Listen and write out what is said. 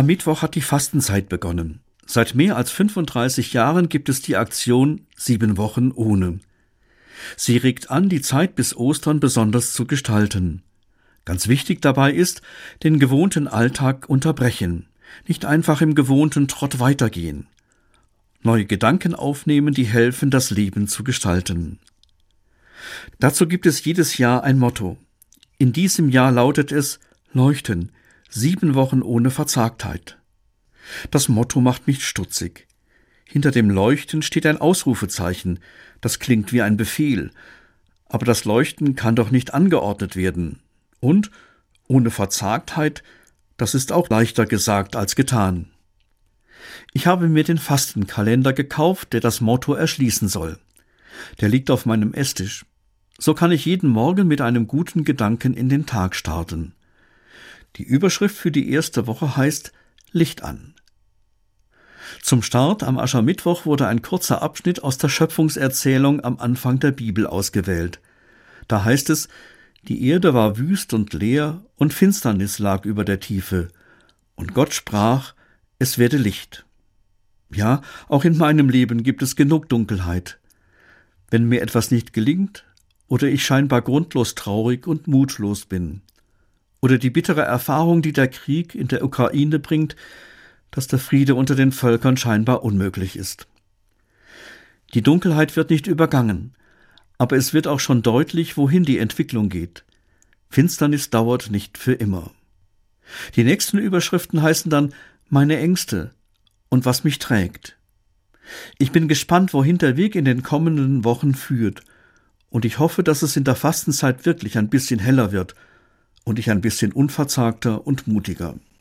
Am Mittwoch hat die Fastenzeit begonnen. Seit mehr als 35 Jahren gibt es die Aktion Sieben Wochen ohne. Sie regt an, die Zeit bis Ostern besonders zu gestalten. Ganz wichtig dabei ist, den gewohnten Alltag unterbrechen, nicht einfach im gewohnten Trott weitergehen. Neue Gedanken aufnehmen, die helfen, das Leben zu gestalten. Dazu gibt es jedes Jahr ein Motto. In diesem Jahr lautet es Leuchten, sieben Wochen ohne Verzagtheit. Das Motto macht mich stutzig. Hinter dem Leuchten steht ein Ausrufezeichen. Das klingt wie ein Befehl. Aber das Leuchten kann doch nicht angeordnet werden. Und ohne Verzagtheit, das ist auch leichter gesagt als getan. Ich habe mir den Fastenkalender gekauft, der das Motto erschließen soll. Der liegt auf meinem Esstisch. So kann ich jeden Morgen mit einem guten Gedanken in den Tag starten. Die Überschrift für die erste Woche heißt Licht an. Zum Start am Aschermittwoch wurde ein kurzer Abschnitt aus der Schöpfungserzählung am Anfang der Bibel ausgewählt. Da heißt es, die Erde war wüst und leer, und Finsternis lag über der Tiefe. Und Gott sprach, es werde Licht. Ja, auch in meinem Leben gibt es genug Dunkelheit. Wenn mir etwas nicht gelingt, oder ich scheinbar grundlos traurig und mutlos bin, oder die bittere Erfahrung, die der Krieg in der Ukraine bringt, dass der Friede unter den Völkern scheinbar unmöglich ist. Die Dunkelheit wird nicht übergangen, aber es wird auch schon deutlich, wohin die Entwicklung geht. Finsternis dauert nicht für immer. Die nächsten Überschriften heißen dann meine Ängste und was mich trägt. Ich bin gespannt, wohin der Weg in den kommenden Wochen führt, und ich hoffe, dass es in der Fastenzeit wirklich ein bisschen heller wird und ich ein bisschen unverzagter und mutiger.